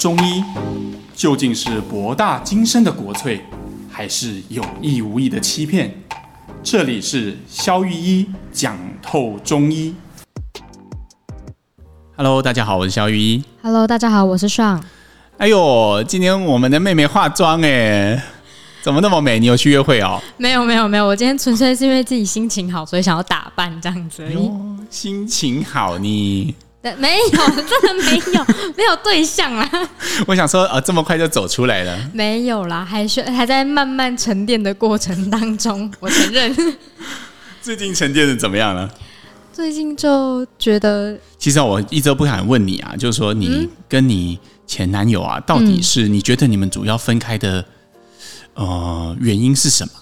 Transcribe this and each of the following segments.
中医究竟是博大精深的国粹，还是有意无意的欺骗？这里是肖玉一讲透中医。Hello，大家好，我是肖玉一。Hello，大家好，我是尚。哎呦，今天我们的妹妹化妆哎，怎么那么美？你有去约会哦？没有，没有，没有。我今天纯粹是因为自己心情好，所以想要打扮这样子而已。哎、心情好你？没有，真的没有，没有对象啦。我想说，呃，这么快就走出来了？没有啦，还是还在慢慢沉淀的过程当中。我承认。最近沉淀的怎么样了？最近就觉得，其实我一直都不敢问你啊，就是说你跟你前男友啊，到底是你觉得你们主要分开的呃原因是什么？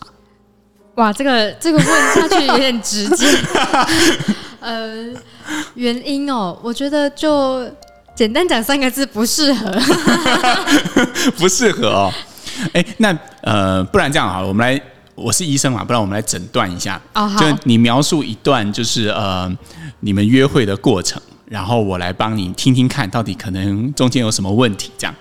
哇，这个这个问下去有点直接。呃，原因哦，我觉得就简单讲三个字，不适合。不适合哦。哎，那呃，不然这样好了，我们来，我是医生嘛，不然我们来诊断一下。就你描述一段，就是呃，你们约会的过程，然后我来帮你听听看，到底可能中间有什么问题，这样。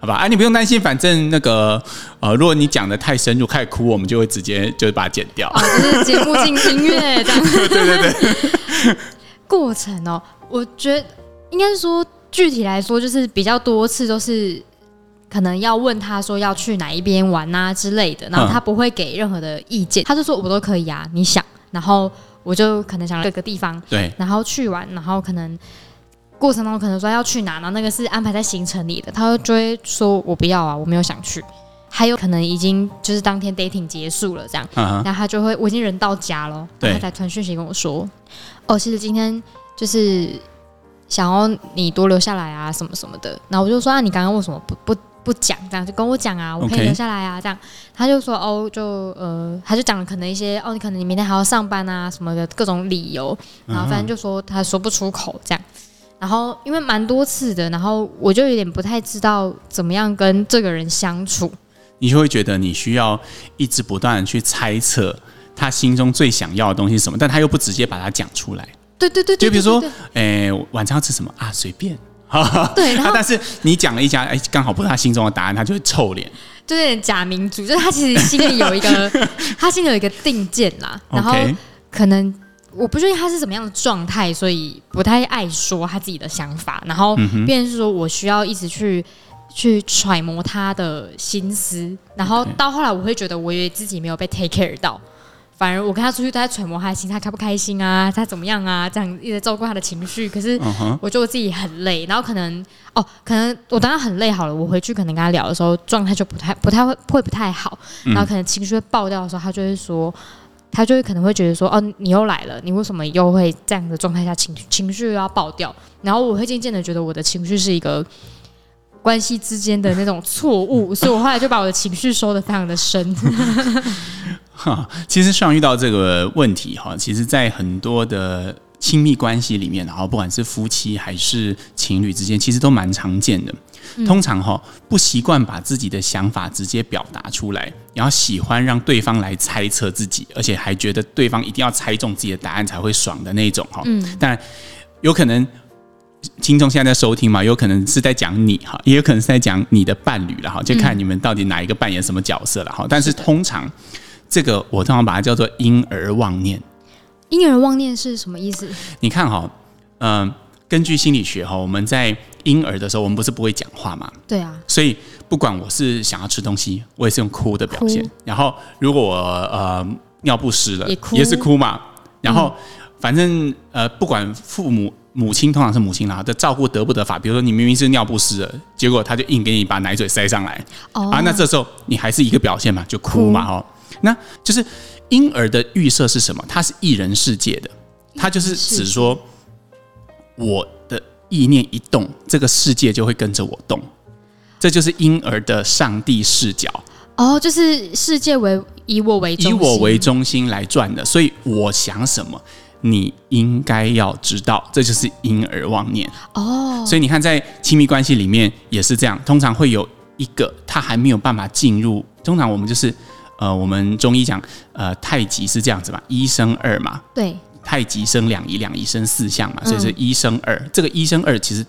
好吧，啊，你不用担心，反正那个，呃，如果你讲的太深入，开始哭，我们就会直接就是把它剪掉。啊，就是节目进音乐这样。对对对。过程哦，我觉得应该是说，具体来说，就是比较多次都是可能要问他说要去哪一边玩啊之类的，然后他不会给任何的意见，他就说我都可以啊，你想，然后我就可能想各个地方，对，然后去玩，然后可能。过程中可能说要去哪，然后那个是安排在行程里的，他就会说我不要啊，我没有想去。还有可能已经就是当天 dating 结束了这样，然后他就会我已经人到家了，然后他才传讯息跟我说，哦，其实今天就是想要你多留下来啊，什么什么的。然后我就说啊，你刚刚为什么不不不讲？这样就跟我讲啊，我可以留下来啊，这样。他就说哦，就呃，他就讲了可能一些哦，你可能你明天还要上班啊什么的各种理由，然后反正就说他说不出口这样。然后因为蛮多次的，然后我就有点不太知道怎么样跟这个人相处。你就会觉得你需要一直不断的去猜测他心中最想要的东西是什么，但他又不直接把它讲出来。对对对，对，就比如说，诶，晚餐要吃什么啊？随便。对，然后但是你讲了一家，哎，刚好不是他心中的答案，他就会臭脸，就有点假民主，就是他其实心里有一个，他心里有一个定见啦，然后可能。我不确定他是什么样的状态，所以不太爱说他自己的想法。然后，变成是说我需要一直去去揣摩他的心思。然后到后来，我会觉得我以为自己没有被 take care 到，反而我跟他出去都在揣摩他的心，他开不开心啊，他怎么样啊，这样一直照顾他的情绪。可是我觉得我自己很累，然后可能哦，可能我当然很累好了，我回去可能跟他聊的时候状态就不太不太会会不太好，然后可能情绪会爆掉的时候，他就会说。他就会可能会觉得说，哦，你又来了，你为什么又会这样的状态下情情绪又要爆掉？然后我会渐渐的觉得我的情绪是一个关系之间的那种错误，所以我后来就把我的情绪收的非常的深。哈，其实上遇到这个问题哈，其实，在很多的亲密关系里面，然后不管是夫妻还是情侣之间，其实都蛮常见的。通常哈不习惯把自己的想法直接表达出来，然后喜欢让对方来猜测自己，而且还觉得对方一定要猜中自己的答案才会爽的那种哈。嗯，但有可能听众现在在收听嘛，有可能是在讲你哈，也有可能是在讲你的伴侣了哈，就看你们到底哪一个扮演什么角色了哈。但是通常这个我通常把它叫做婴儿妄念。婴儿妄念是什么意思？你看哈，嗯、呃。根据心理学哈，我们在婴儿的时候，我们不是不会讲话嘛？对啊。所以不管我是想要吃东西，我也是用哭的表现。然后如果我呃尿不湿了，也是哭嘛。然后反正呃不管父母母亲通常是母亲啦的照顾得不得法，比如说你明明是尿不湿了，结果他就硬给你把奶嘴塞上来，哦、啊，那这时候你还是一个表现嘛，就哭嘛哦。那就是婴儿的预设是什么？他是一人世界的，他就是只说。我的意念一动，这个世界就会跟着我动，这就是婴儿的上帝视角。哦，就是世界为以我为中心，以我为中心来转的，所以我想什么，你应该要知道，这就是婴儿妄念。哦，所以你看，在亲密关系里面也是这样，通常会有一个他还没有办法进入，通常我们就是呃，我们中医讲呃太极是这样子嘛，一生二嘛，对。太极生两仪，两仪生四象嘛，所以是一生二。嗯、这个一生二其实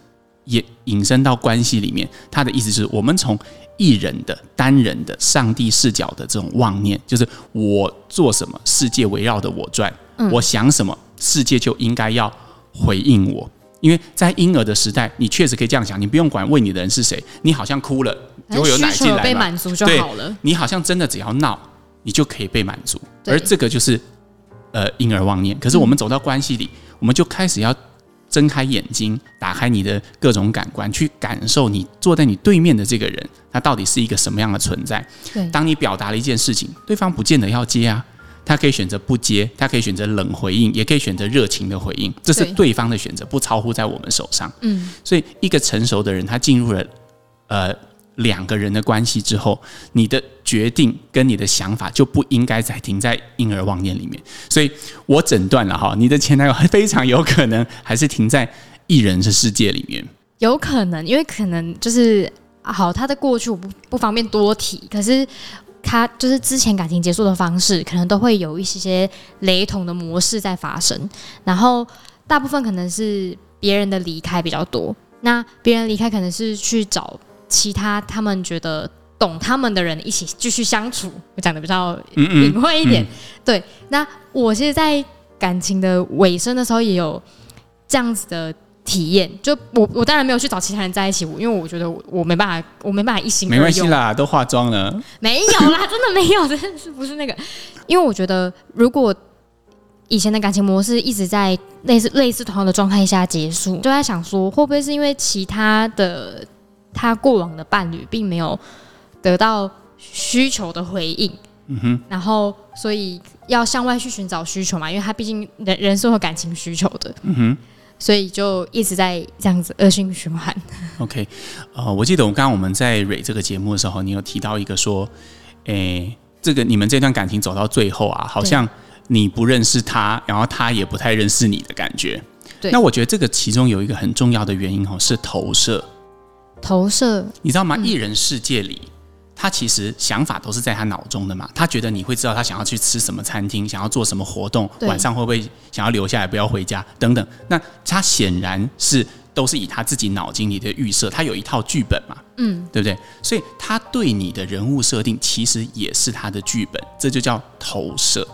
也引申到关系里面。他的意思是我们从一人的、单人的、上帝视角的这种妄念，就是我做什么，世界围绕着我转；嗯、我想什么，世界就应该要回应我。因为在婴儿的时代，你确实可以这样想，你不用管喂你的人是谁，你好像哭了就会有奶进来嘛，被满足就好了。你好像真的只要闹，你就可以被满足。而这个就是呃婴儿妄念。可是我们走到关系里，嗯、我们就开始要睁开眼睛，打开你的各种感官，去感受你坐在你对面的这个人，他到底是一个什么样的存在。对，当你表达了一件事情，对方不见得要接啊。他可以选择不接，他可以选择冷回应，也可以选择热情的回应，这是对方的选择，不超乎在我们手上。嗯，所以一个成熟的人，他进入了呃两个人的关系之后，你的决定跟你的想法就不应该再停在婴儿妄念里面。所以我诊断了哈，你的前男友非常有可能还是停在一人的世界里面。有可能，因为可能就是好，他的过去我不不方便多提，可是。他就是之前感情结束的方式，可能都会有一些些雷同的模式在发生。然后大部分可能是别人的离开比较多。那别人离开可能是去找其他他们觉得懂他们的人一起继续相处。我讲的比较隐晦一点。嗯嗯嗯、对，那我其实，在感情的尾声的时候，也有这样子的。体验就我我当然没有去找其他人在一起，我因为我觉得我，我没办法，我没办法一心。没关系啦，都化妆了。没有啦，真的没有，真的是不是那个？因为我觉得，如果以前的感情模式一直在类似类似同样的状态下结束，就在想说，会不会是因为其他的他过往的伴侣并没有得到需求的回应？嗯哼，然后所以要向外去寻找需求嘛，因为他毕竟人人是有感情需求的。嗯哼。所以就一直在这样子恶性循环。OK，呃，我记得我刚刚我们在蕊这个节目的时候，你有提到一个说，诶，这个你们这段感情走到最后啊，好像你不认识他，然后他也不太认识你的感觉。对。那我觉得这个其中有一个很重要的原因哦，是投射。投射。你知道吗？一人世界里。他其实想法都是在他脑中的嘛，他觉得你会知道他想要去吃什么餐厅，想要做什么活动，晚上会不会想要留下来不要回家等等。那他显然是都是以他自己脑筋里的预设，他有一套剧本嘛，嗯，对不对？所以他对你的人物设定其实也是他的剧本，这就叫投射。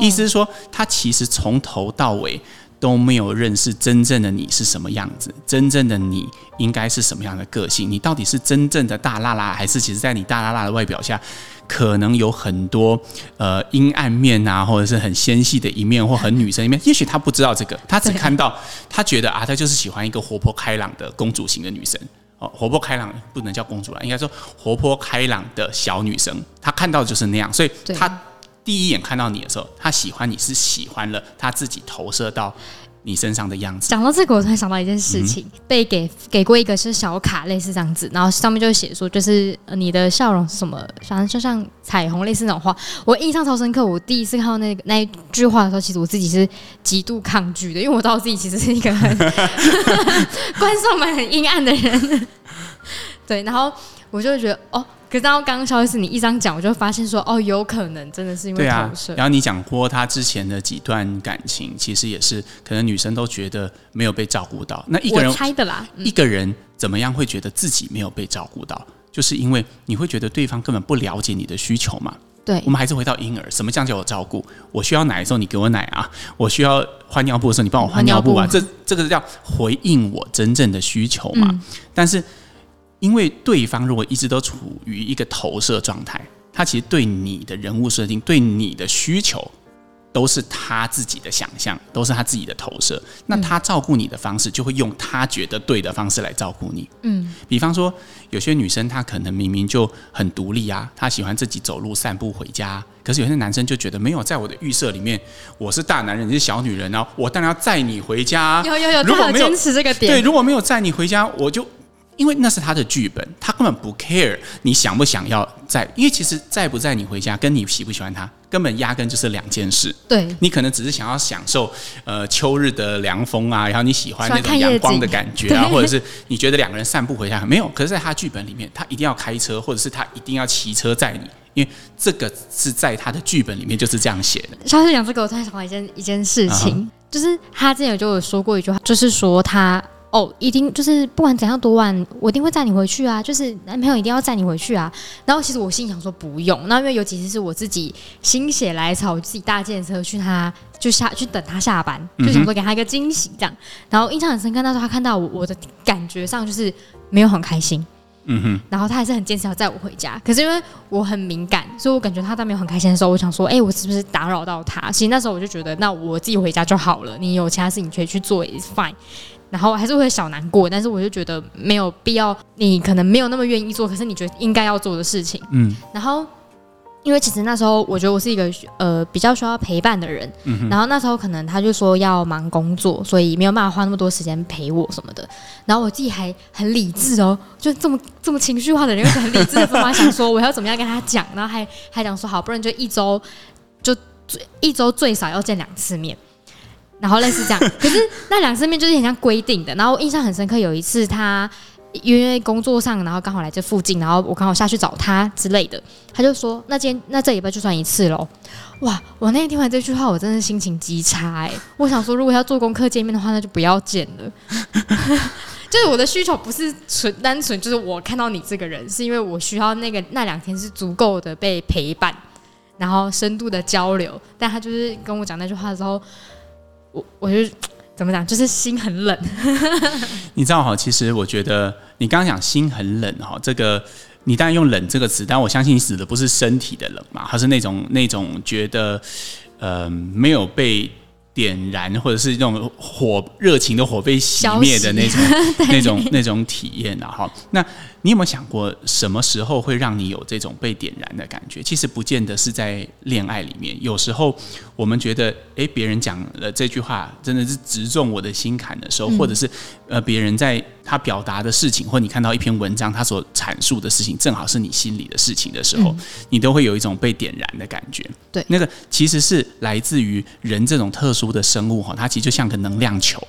意思是说，他其实从头到尾。都没有认识真正的你是什么样子，真正的你应该是什么样的个性？你到底是真正的大辣辣，还是其实在你大辣辣的外表下，可能有很多呃阴暗面啊，或者是很纤细的一面，或很女生一面？也许他不知道这个，他只看到他觉得啊，他就是喜欢一个活泼开朗的公主型的女生哦，活泼开朗不能叫公主了，应该说活泼开朗的小女生，他看到就是那样，所以他。第一眼看到你的时候，他喜欢你是喜欢了他自己投射到你身上的样子。讲到这个，我突然想到一件事情，嗯、被给给过一个是小卡，类似这样子，然后上面就会写说，就是你的笑容是什么，反正就像彩虹类似那种话。我印象超深刻，我第一次看到那个那一句话的时候，其实我自己是极度抗拒的，因为我知道我自己其实是一个很 观众们很阴暗的人。对，然后我就会觉得哦。可是到刚刚消息是你一张讲，我就发现说，哦，有可能真的是因为投射。然后你讲过他之前的几段感情，其实也是可能女生都觉得没有被照顾到。那一个人猜的啦，嗯、一个人怎么样会觉得自己没有被照顾到？就是因为你会觉得对方根本不了解你的需求嘛。对，我们还是回到婴儿，什么叫叫我照顾？我需要奶的时候你给我奶啊，我需要换尿布的时候你帮我换尿布啊。布这这个是叫回应我真正的需求嘛？嗯、但是。因为对方如果一直都处于一个投射状态，他其实对你的人物设定、对你的需求，都是他自己的想象，都是他自己的投射。那他照顾你的方式，就会用他觉得对的方式来照顾你。嗯，比方说，有些女生她可能明明就很独立啊，她喜欢自己走路散步回家，可是有些男生就觉得没有，在我的预设里面，我是大男人，你是小女人啊，我当然要载你回家。有有有，如果没有坚持这个点，对，如果没有载你回家，我就。因为那是他的剧本，他根本不 care 你想不想要在，因为其实在不在你回家，跟你喜不喜欢他，根本压根就是两件事。对，你可能只是想要享受呃秋日的凉风啊，然后你喜欢那种阳光的感觉啊，或者是你觉得两个人散步回家没有，可是在他剧本里面，他一定要开车，或者是他一定要骑车载你，因为这个是在他的剧本里面就是这样写的。上次讲这个，我突然想到一件一件事情，uh huh. 就是他之前有就有说过一句话，就是说他。哦，一定就是不管怎样多晚，我一定会载你回去啊，就是男朋友一定要载你回去啊。然后其实我心想说不用，那因为尤其是我自己心血来潮，我自己搭计程车去他就下去等他下班，就想说给他一个惊喜这样。然后印象很深刻，那时候他看到我，我的感觉上就是没有很开心。嗯哼，然后他还是很坚持要载我回家。可是因为我很敏感，所以我感觉他当没有很开心的时候，我想说，哎、欸，我是不是打扰到他？其实那时候我就觉得，那我自己回家就好了。你有其他事情可以去做，is fine。然后还是会小难过，但是我就觉得没有必要。你可能没有那么愿意做，可是你觉得应该要做的事情。嗯，然后。因为其实那时候我觉得我是一个呃比较需要陪伴的人，嗯、然后那时候可能他就说要忙工作，所以没有办法花那么多时间陪我什么的。然后我自己还很理智哦，就这么这么情绪化的人，又很理智的方法想说我要怎么样跟他讲，然后还还讲说好，不然就一周就最一周最少要见两次面，然后类似这样。可是那两次面就是很像规定的。然后印象很深刻，有一次他。因为工作上，然后刚好来这附近，然后我刚好下去找他之类的，他就说：“那今天那这礼拜就算一次喽。”哇！我那天听完这句话，我真的心情极差哎、我想说，如果要做功课见面的话，那就不要见了。就是我的需求不是纯单纯，就是我看到你这个人，是因为我需要那个那两天是足够的被陪伴，然后深度的交流。但他就是跟我讲那句话的时候，我我就。怎么讲？就是心很冷。你知道哈，其实我觉得你刚刚讲心很冷哈，这个你当然用冷这个词，但我相信你指的不是身体的冷嘛，它是那种那种觉得呃没有被点燃，或者是那种火热情的火被熄灭的那种 那种那种体验啊哈。那你有没有想过，什么时候会让你有这种被点燃的感觉？其实不见得是在恋爱里面，有时候我们觉得，诶，别人讲了这句话真的是直中我的心坎的时候，或者是呃，别人在他表达的事情，或你看到一篇文章，他所阐述的事情，正好是你心里的事情的时候，你都会有一种被点燃的感觉。对，那个其实是来自于人这种特殊的生物哈，它其实就像个能量球。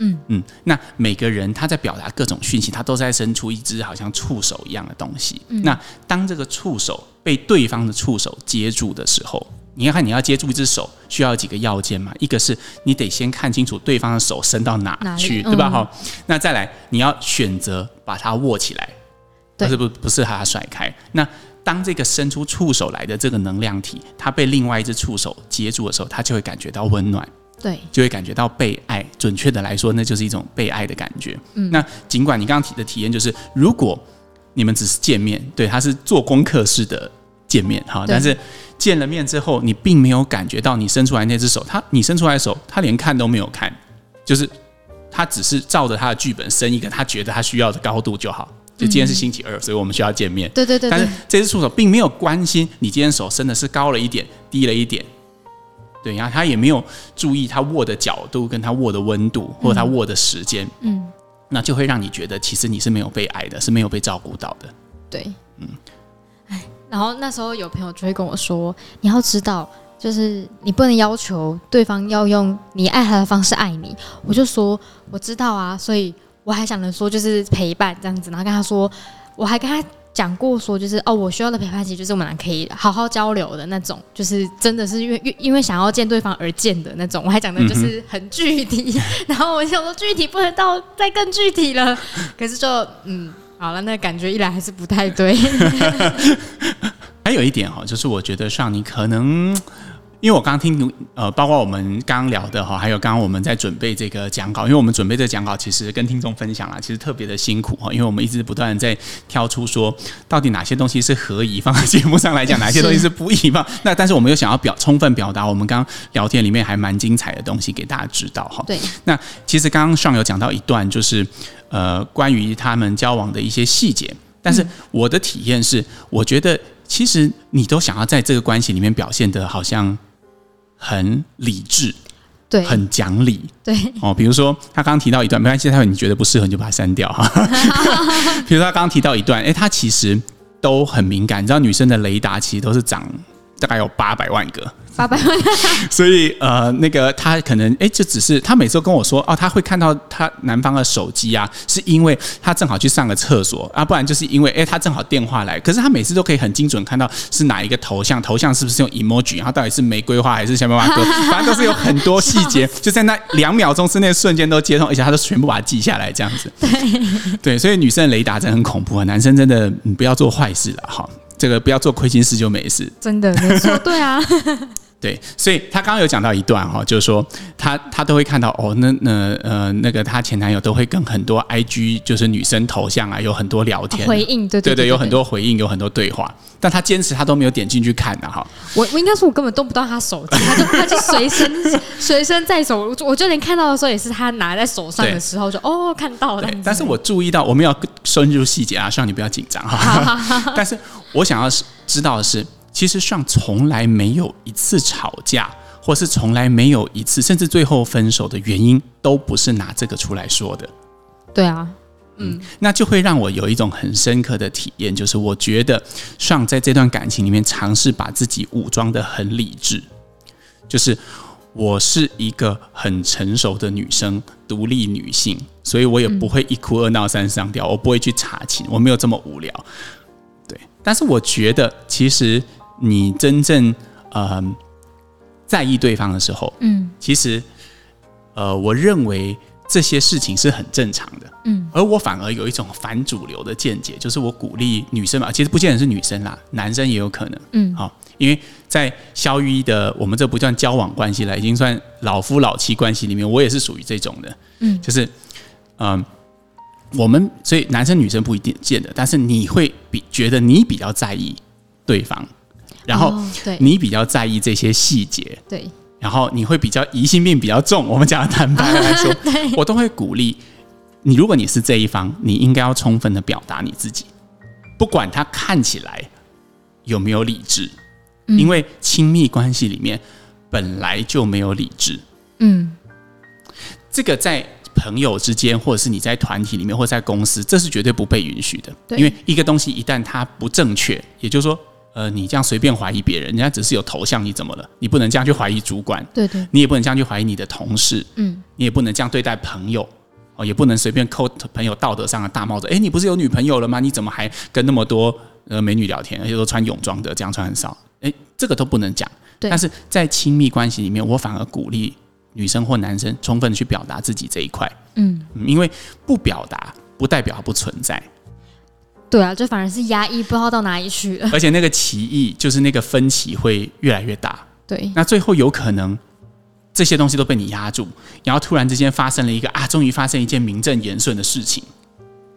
嗯嗯，那每个人他在表达各种讯息，他都在伸出一只好像触手一样的东西。嗯、那当这个触手被对方的触手接住的时候，你要看你要接住一只手需要几个要件嘛？一个是你得先看清楚对方的手伸到哪去，哪对吧？好、嗯，那再来你要选择把它握起来，不是不不是把它甩开。那当这个伸出触手来的这个能量体，它被另外一只触手接住的时候，它就会感觉到温暖。对，就会感觉到被爱。准确的来说，那就是一种被爱的感觉。嗯，那尽管你刚刚提的体验就是，如果你们只是见面，对，他是做功课式的见面哈，但是见了面之后，你并没有感觉到你伸出来那只手，他你伸出来的手，他连看都没有看，就是他只是照着他的剧本伸一个他觉得他需要的高度就好。就今天是星期二，所以我们需要见面。对对对，对，但是这只触手并没有关心你今天手伸的是高了一点，低了一点。对，然后他也没有注意他握的角度，跟他握的温度，或者他握的时间，嗯，那就会让你觉得其实你是没有被爱的，是没有被照顾到的。对，嗯，哎，然后那时候有朋友就会跟我说：“你要知道，就是你不能要求对方要用你爱他的方式爱你。”我就说：“我知道啊。”所以我还想着说，就是陪伴这样子，然后跟他说，我还跟他。讲过说就是哦，我需要的陪伴其实就是我们俩可以好好交流的那种，就是真的是因为因为想要见对方而见的那种。我还讲的就是很具体，嗯、然后我想说具体不能到再更具体了，可是就嗯好了，那感觉一来还是不太对。还有一点哈，就是我觉得像你可能。因为我刚刚听，呃，包括我们刚刚聊的哈，还有刚刚我们在准备这个讲稿，因为我们准备这个讲稿，其实跟听众分享了，其实特别的辛苦哈，因为我们一直不断在挑出说，到底哪些东西是可以放在节目上来讲，哪些东西是不宜放。那但是我们又想要表充分表达我们刚刚聊天里面还蛮精彩的东西给大家知道哈。对。那其实刚刚上有讲到一段，就是呃关于他们交往的一些细节，但是我的体验是，我觉得其实你都想要在这个关系里面表现的好像。很理智，对，很讲理，对哦。比如说，他刚刚提到一段，没关系，他说你觉得不适合，你就把它删掉哈。比如说，他刚刚提到一段，哎，他其实都很敏感，你知道，女生的雷达其实都是长大概有八百万个。八百万，所以呃，那个他可能哎，就只是他每次都跟我说哦，他会看到他男方的手机啊，是因为他正好去上个厕所啊，不然就是因为哎，他正好电话来。可是他每次都可以很精准看到是哪一个头像，头像是不是用 emoji，然后到底是玫瑰花还是小白花哥，反正都是有很多细节，就在那两秒钟之内瞬间都接通，而且他都全部把它记下来这样子。对对，所以女生的雷达真的很恐怖啊，男生真的你不要做坏事了哈，这个不要做亏心事就没事。真的没错，对啊。对，所以他刚刚有讲到一段哈，就是说他他都会看到哦，那那呃那个他前男友都会跟很多 IG 就是女生头像啊有很多聊天回应，对对对，对，对，对，有很多回应，有很多对话，但他坚持他都没有点进去看的哈。我我应该说我根本动不到他手机，他就他就随身 随身在手，我就连看到的时候也是他拿在手上的时候就哦看到了。但是我注意到我们要深入细节啊，希望你不要紧张哈。但是我想要知道的是。其实上从来没有一次吵架，或是从来没有一次，甚至最后分手的原因，都不是拿这个出来说的。对啊，嗯，嗯，那就会让我有一种很深刻的体验，就是我觉得上在这段感情里面尝试把自己武装的很理智，就是我是一个很成熟的女生，独立女性，所以我也不会一哭二闹三上吊，我不会去查寝，我没有这么无聊。对，但是我觉得其实。你真正呃在意对方的时候，嗯，其实呃，我认为这些事情是很正常的，嗯，而我反而有一种反主流的见解，就是我鼓励女生嘛，其实不见得是女生啦，男生也有可能，嗯，好，因为在萧御医的我们这不算交往关系了，已经算老夫老妻关系里面，我也是属于这种的，嗯，就是嗯、呃，我们所以男生女生不一定见的，但是你会比觉得你比较在意对方。然后，你比较在意这些细节，对。然后你会比较疑心病比较重。我们讲的坦白来说，我都会鼓励你。如果你是这一方，你应该要充分的表达你自己，不管他看起来有没有理智，因为亲密关系里面本来就没有理智。嗯，这个在朋友之间，或者是你在团体里面，或者在公司，这是绝对不被允许的。因为一个东西一旦它不正确，也就是说。呃，你这样随便怀疑别人，人家只是有头像，你怎么了？你不能这样去怀疑主管，对对，你也不能这样去怀疑你的同事，嗯，你也不能这样对待朋友，哦，也不能随便扣朋友道德上的大帽子。哎，你不是有女朋友了吗？你怎么还跟那么多呃美女聊天，而且都穿泳装的，这样穿很少？哎，这个都不能讲。但是在亲密关系里面，我反而鼓励女生或男生充分去表达自己这一块，嗯，因为不表达不代表它不存在。对啊，就反而是压抑，不知道到哪里去了。而且那个歧义，就是那个分歧会越来越大。对，那最后有可能这些东西都被你压住，然后突然之间发生了一个啊，终于发生一件名正言顺的事情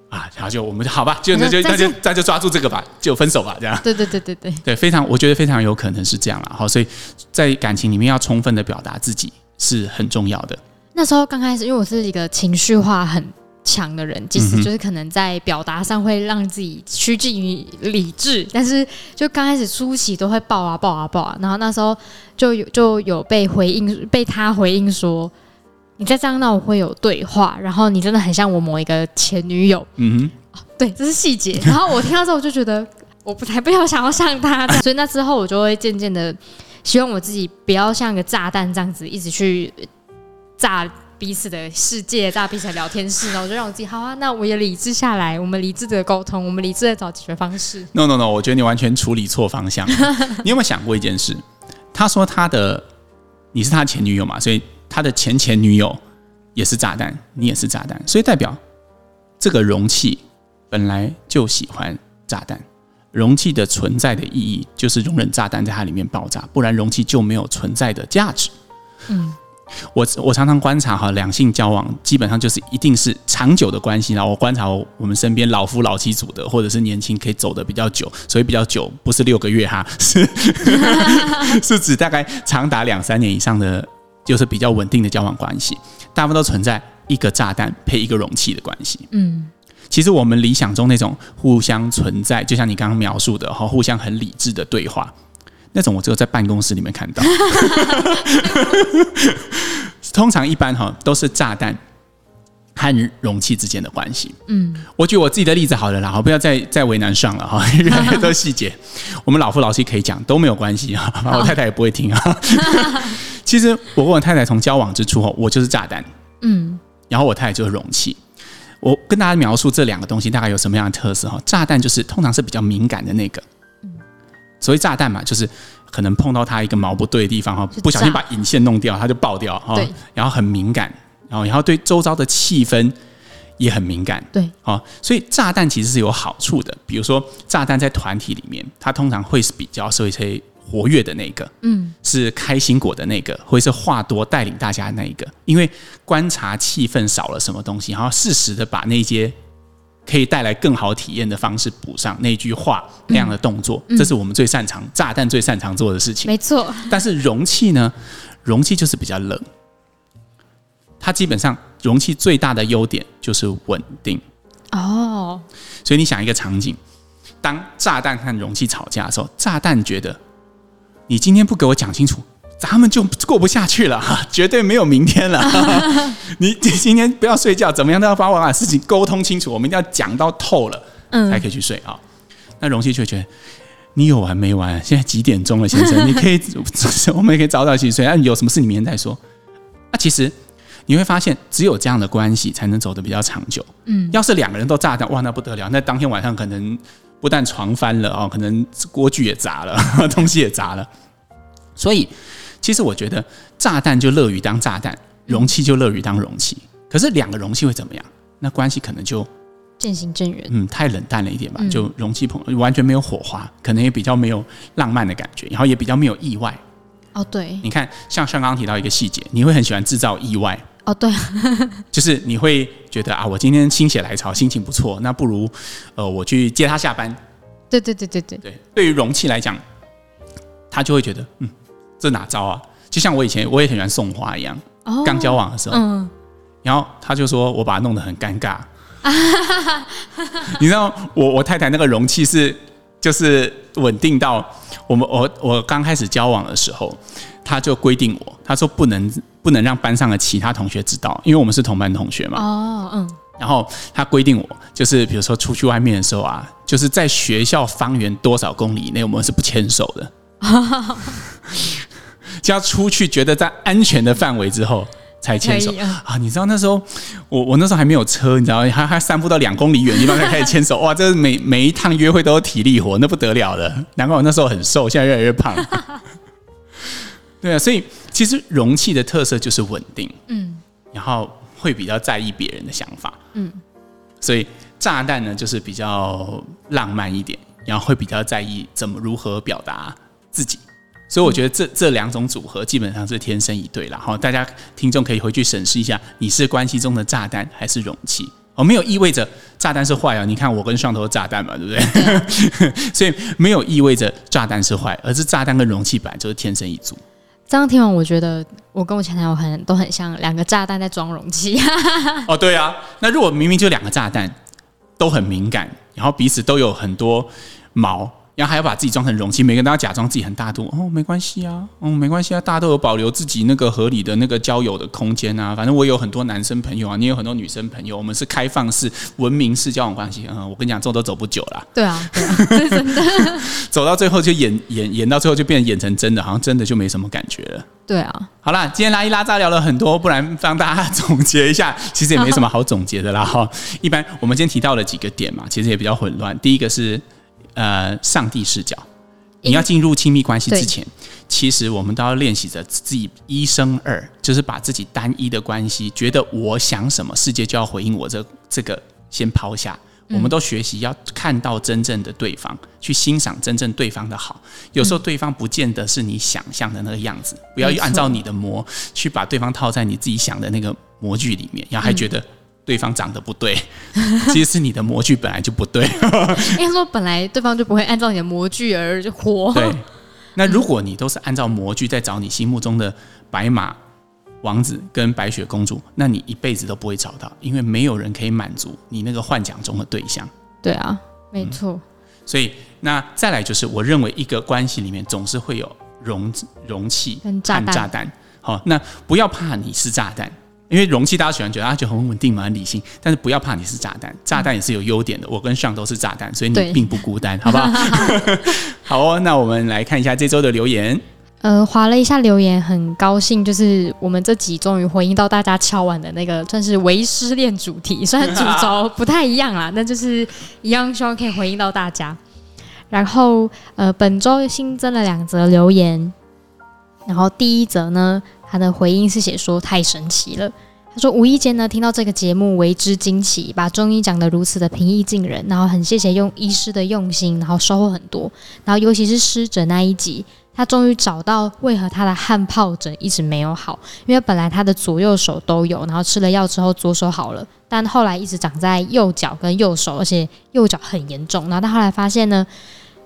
啊，然后就我们就好吧，就那就那就那就抓住这个吧，就分手吧，这样。对对对对对对，非常，我觉得非常有可能是这样了。好，所以在感情里面要充分的表达自己是很重要的。那时候刚开始，因为我是一个情绪化很。强的人，即使就是可能在表达上会让自己趋近于理智，但是就刚开始初期都会爆啊爆啊爆啊，然后那时候就有就有被回应，被他回应说，你再这样闹我会有对话，然后你真的很像我某一个前女友，嗯哼，对，这是细节。然后我听到之后我就觉得，我不才不要想要像他，所以那之后我就会渐渐的希望我自己不要像个炸弹这样子一直去炸。彼此的世界，炸彼此的聊天室，然后我就让我自己好啊，那我也理智下来，我们理智的沟通，我们理智的找解决方式。No No No，我觉得你完全处理错方向。你有没有想过一件事？他说他的你是他前女友嘛，所以他的前前女友也是炸弹，你也是炸弹，所以代表这个容器本来就喜欢炸弹。容器的存在的意义就是容忍炸弹在它里面爆炸，不然容器就没有存在的价值。嗯。我我常常观察哈，两性交往基本上就是一定是长久的关系。然后我观察我们身边老夫老妻组的，或者是年轻可以走得比较久，所以比较久不是六个月哈，是 是指大概长达两三年以上的，就是比较稳定的交往关系。大部分都存在一个炸弹配一个容器的关系。嗯，其实我们理想中那种互相存在，就像你刚刚描述的哈，互相很理智的对话。那种我只有在办公室里面看到，通常一般哈都是炸弹和容器之间的关系。嗯，我举我自己的例子好了啦，好，不要再再为难上了哈，越来越多细节，我们老夫老妻可以讲都没有关系啊，我太太也不会听啊。其实我跟我太太从交往之初，我就是炸弹，嗯，然后我太太就是容器。我跟大家描述这两个东西大概有什么样的特色哈？炸弹就是通常是比较敏感的那个，所谓炸弹嘛，就是可能碰到它一个毛不对的地方哈，不小心把引线弄掉，它就爆掉哈。然后很敏感，然后然后对周遭的气氛也很敏感。对，好，所以炸弹其实是有好处的。比如说炸弹在团体里面，它通常会是比较社会活跃的那个，嗯，是开心果的那个，或者是话多带领大家的那一个，因为观察气氛少了什么东西，然后适时的把那些可以带来更好体验的方式补上那句话那样的动作，嗯，这是我们最擅长炸弹最擅长做的事情。没错。但是容器呢？容器就是比较冷，它基本上容器最大的优点就是稳定。哦。所以你想一个场景，当炸弹和容器吵架的时候，炸弹觉得。你今天不给我讲清楚，咱们就过不下去了，绝对没有明天了。你 你今天不要睡觉，怎么样都要把我把事情沟通清楚，我们一定要讲到透了，嗯，才可以去睡啊。那容器就会觉得你有完没完？现在几点钟了，先生？你可以，我们也可以早早去睡。那你有什么事你明天再说。那其实你会发现，只有这样的关系才能走得比较长久。嗯，要是两个人都炸掉，哇，那不得了。那当天晚上可能。不但床翻了哦，可能锅具也砸了，东西也砸了。所以，其实我觉得炸弹就乐于当炸弹，容器就乐于当容器。可是两个容器会怎么样？那关系可能就渐行渐远。嗯，太冷淡了一点吧。就容器朋友完全没有火花，可能也比较没有浪漫的感觉，然后也比较没有意外。哦，对。你看，像像刚刚提到一个细节，你会很喜欢制造意外。哦，对，就是你会觉得啊，我今天心血来潮，心情不错，那不如呃，我去接他下班。对对对对对对，对于容器来讲，他就会觉得，嗯，这哪招啊？就像我以前我也很喜欢送花一样，哦，刚交往的时候，嗯，然后他就说我把它弄得很尴尬。你知道，我我太太那个容器是就是稳定到我们我我刚开始交往的时候，他就规定我，他说不能。不能让班上的其他同学知道，因为我们是同班同学嘛。哦，嗯。然后他规定我，就是比如说出去外面的时候啊，就是在学校方圆多少公里以内，我们是不牵手的。就要出去，觉得在安全的范围之后才牵手啊！你知道那时候我我那时候还没有车，你知道还还散步到两公里远地方才开始牵手。哇，这每每一趟约会都有体力活，那不得了的。难怪我那时候很瘦，现在越来越胖。对啊，所以。其实容器的特色就是稳定，嗯，然后会比较在意别人的想法，嗯，所以炸弹呢就是比较浪漫一点，然后会比较在意怎么如何表达自己，所以我觉得这这两种组合基本上是天生一对了。哈，大家听众可以回去审视一下，你是关系中的炸弹还是容器？哦，没有意味着炸弹是坏啊，你看我跟上头的炸弹嘛，对不对？所以没有意味着炸弹是坏，而是炸弹跟容器本来就是天生一组。这样听完，我觉得我跟我前男友很都很像两个炸弹在装容器。哦，对啊，那如果明明就两个炸弹都很敏感，然后彼此都有很多毛。然后还要把自己装成容器，每个人都要假装自己很大度哦，没关系啊，哦，没关系啊，大家都有保留自己那个合理的那个交友的空间啊。反正我有很多男生朋友啊，你有很多女生朋友，我们是开放式、文明式交往关系。嗯，我跟你讲，这都走不久了。对啊，对啊，真的，走到最后就演演演到最后就变演成真的，好像真的就没什么感觉了。对啊，好了，今天拉一拉杂聊了很多，不然帮大家总结一下，其实也没什么好总结的啦。哈，一般我们今天提到了几个点嘛，其实也比较混乱。第一个是呃，上帝视角。你要进入亲密关系之前，其实我们都要练习着自己一生二，就是把自己单一的关系，觉得我想什么，世界就要回应我这这个先抛下。我们都学习要看到真正的对方，去欣赏真正对方的好。有时候对方不见得是你想象的那个样子，不要按照你的模去把对方套在你自己想的那个模具里面，然后还觉得。对方长得不对，其实是你的模具本来就不对。应该说，本来对方就不会按照你的模具而活。对，那如果你都是按照模具在找你心目中的白马王子跟白雪公主，那你一辈子都不会找到，因为没有人可以满足你那个幻想中的对象。对啊，没错。嗯，所以，那再来就是，我认为一个关系里面总是会有容容器和炸弹。好，那不要怕你是炸弹。因为容器大家喜欢觉得它就很稳定嘛，很理性。但是不要怕，你是炸弹，炸弹也是有优点的。我跟上都是炸弹，所以你并不孤单，好不好？好哦，那我们来看一下这周的留言。呃，划了一下留言，很高兴，就是我们这集终于回应到大家敲碗的那个，算是唯失恋主题，虽然主轴不太一样啦，那就是一样，希望可以回应到大家。然后，呃，本周新增了两则留言，然后第一则呢，他的回应是写说太神奇了。他说无意间呢听到这个节目为之惊奇，把中医讲得如此的平易近人，然后很谢谢用医师的用心，然后收获很多。然后尤其是湿疹那一集。他终于找到为何他的汗疱疹一直没有好，因为本来他的左右手都有，然后吃了药之后左手好了，但后来一直长在右脚跟右手，而且右脚很严重。然后他后来发现呢，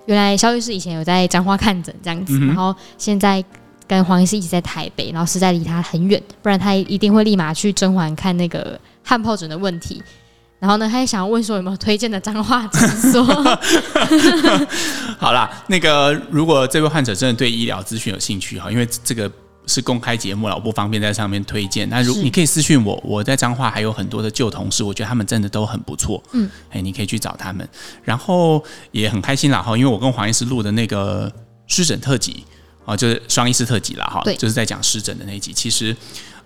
原来肖律师以前有在彰化看诊这样子，然后现在跟黄医师一起在台北，然后实在离他很远，不然他一定会立马去甄嬛看那个汗疱疹的问题。然后呢，他也想要问说有没有推荐的脏话诊所？好啦，那个如果这位患者真的对医疗资讯有兴趣哈，因为这个是公开节目了，我不方便在上面推荐。那如你可以私讯我，我在彰化还有很多的旧同事，我觉得他们真的都很不错。嗯，哎，你可以去找他们。然后也很开心啦哈，因为我跟黄医师录的那个湿疹特辑啊，就是双医师特辑了哈，就是在讲湿疹的那一集，其实。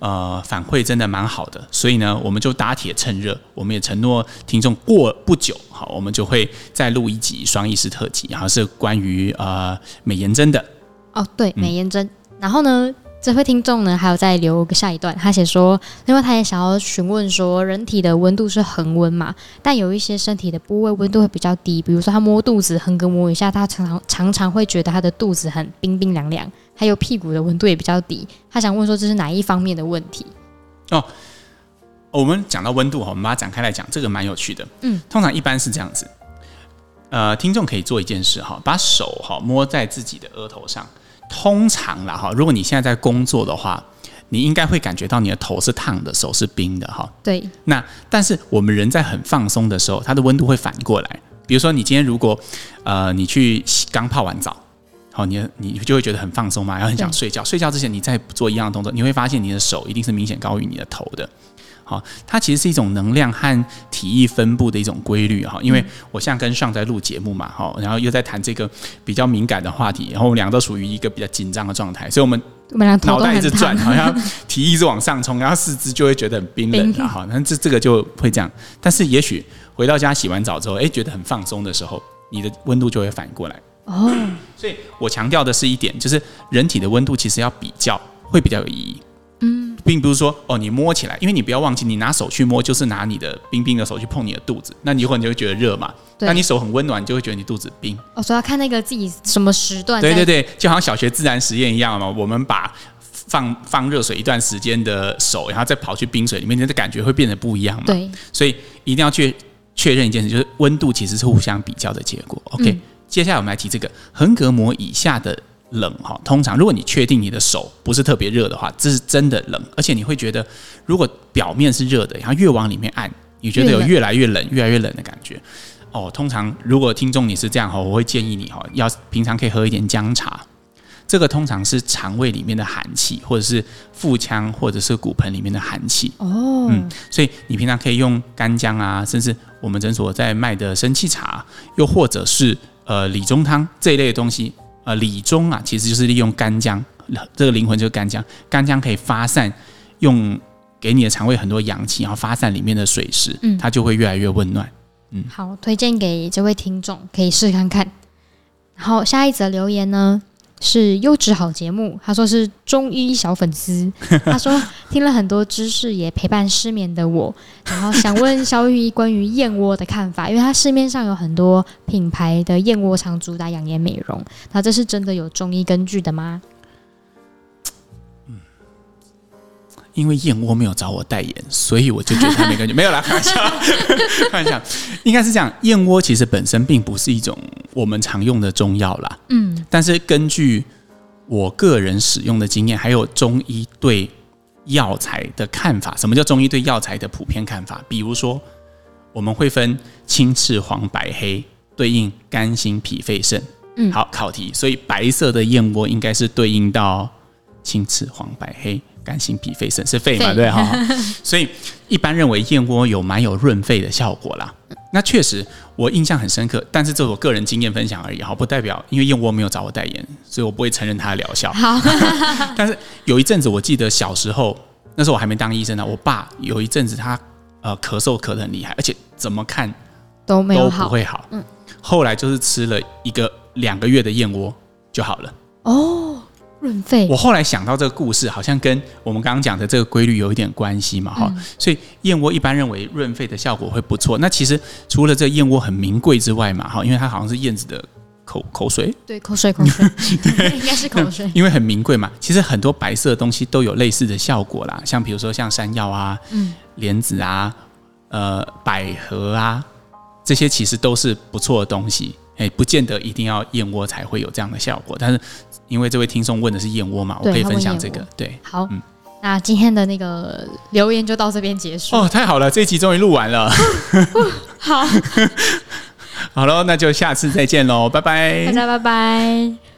呃，反馈真的蛮好的，所以呢，我们就打铁趁热，我们也承诺听众过不久，好，我们就会再录一集双医师特辑，然后是关于呃美颜针的。哦，对，美颜针，嗯、然后呢？这位听众呢，还有再留个下一段，他写说，另外他也想要询问说，人体的温度是恒温嘛？但有一些身体的部位温度会比较低，比如说他摸肚子，横膈膜一下，他常常常常会觉得他的肚子很冰冰凉凉，还有屁股的温度也比较低。他想问说，这是哪一方面的问题？哦，我们讲到温度哈，我们把它展开来讲，这个蛮有趣的。嗯，通常一般是这样子，呃，听众可以做一件事哈，把手哈摸在自己的额头上。通常啦哈，如果你现在在工作的话，你应该会感觉到你的头是烫的，手是冰的哈。对。那但是我们人在很放松的时候，它的温度会反过来。比如说你今天如果呃你去刚泡完澡，好，你你就会觉得很放松嘛，然后很想睡觉。睡觉之前你再做一样的动作，你会发现你的手一定是明显高于你的头的。好，它其实是一种能量和体液分布的一种规律哈。因为我现在跟上在录节目嘛，哈，然后又在谈这个比较敏感的话题，然后我们两个都属于一个比较紧张的状态，所以我们脑袋一直转，好像 体液一直往上冲，然后四肢就会觉得很冰冷的哈。那这这个就会这样。但是也许回到家洗完澡之后，哎，觉得很放松的时候，你的温度就会反过来哦。所以我强调的是一点，就是人体的温度其实要比较会比较有意义。嗯，并不是说哦，你摸起来，因为你不要忘记，你拿手去摸就是拿你的冰冰的手去碰你的肚子，那你一会儿你就会觉得热嘛。那你手很温暖，你就会觉得你肚子冰。哦，所以要看那个自己什么时段。对对对，就好像小学自然实验一样嘛。我们把放放热水一段时间的手，然后再跑去冰水里面，你的感觉会变得不一样嘛。对。所以一定要去确认一件事，就是温度其实是互相比较的结果。OK，嗯，接下来我们来提这个横膈膜以下的。冷哈，通常如果你确定你的手不是特别热的话，这是真的冷，而且你会觉得，如果表面是热的，然后越往里面按，你觉得有越来越冷、越来越冷的感觉。哦，通常如果听众你是这样哈，我会建议你哈，要平常可以喝一点姜茶，这个通常是肠胃里面的寒气，或者是腹腔或者是骨盆里面的寒气。哦，嗯，所以你平常可以用干姜啊，甚至我们诊所在卖的生气茶，又或者是呃理中汤这一类的东西。呃，理中啊，其实就是利用干姜，这个灵魂就是干姜，干姜可以发散，用给你的肠胃很多阳气，然后发散里面的水湿，嗯，它就会越来越温暖。嗯，好，推荐给这位听众，可以试试看看。然后下一则留言呢？是优质好节目，他说是中医小粉丝，他说听了很多知识，也陪伴失眠的我，然后想问肖玉医关于燕窝的看法，因为他市面上有很多品牌的燕窝常主打养颜美容，那这是真的有中医根据的吗？因为燕窝没有找我代言，所以我就觉得他没根据。没有啦，开玩笑，开玩笑，应该是这样。燕窝其实本身并不是一种我们常用的中药啦。嗯，但是根据我个人使用的经验，还有中医对药材的看法，什么叫中医对药材的普遍看法？比如说，我们会分青、赤、黄、白、黑，对应肝、心、脾、肺、肾。嗯，好，考题。所以白色的燕窝应该是对应到青、赤、黄、白、黑。肝心脾肺肾是肺嘛，对哈。所以一般认为燕窝有蛮有润肺的效果啦。那确实我印象很深刻，但是这是我个人经验分享而已哈，不代表因为燕窝没有找我代言，所以我不会承认它的疗效。好，但是有一阵子我记得小时候，那时候我还没当医生呢，我爸有一阵子他呃咳嗽咳得很厉害，而且怎么看都没有都不会好。嗯，后来就是吃了一个两个月的燕窝就好了。哦。润肺，我后来想到这个故事，好像跟我们刚刚讲的这个规律有一点关系嘛，哈、嗯，所以燕窝一般认为润肺的效果会不错。那其实除了这个燕窝很名贵之外嘛，哈，因为它好像是燕子的口口水，对，口水口水，对，应该是口水，因为很名贵嘛。其实很多白色的东西都有类似的效果啦，像比如说像山药啊、嗯，莲子啊、呃，百合啊，这些其实都是不错的东西。哎，不见得一定要燕窝才会有这样的效果，但是因为这位听众问的是燕窝嘛，我可以分享这个。对，好，嗯，那今天的那个留言就到这边结束。哦，太好了，这一集终于录完了。好，好喽，那就下次再见喽，拜拜，大家拜拜。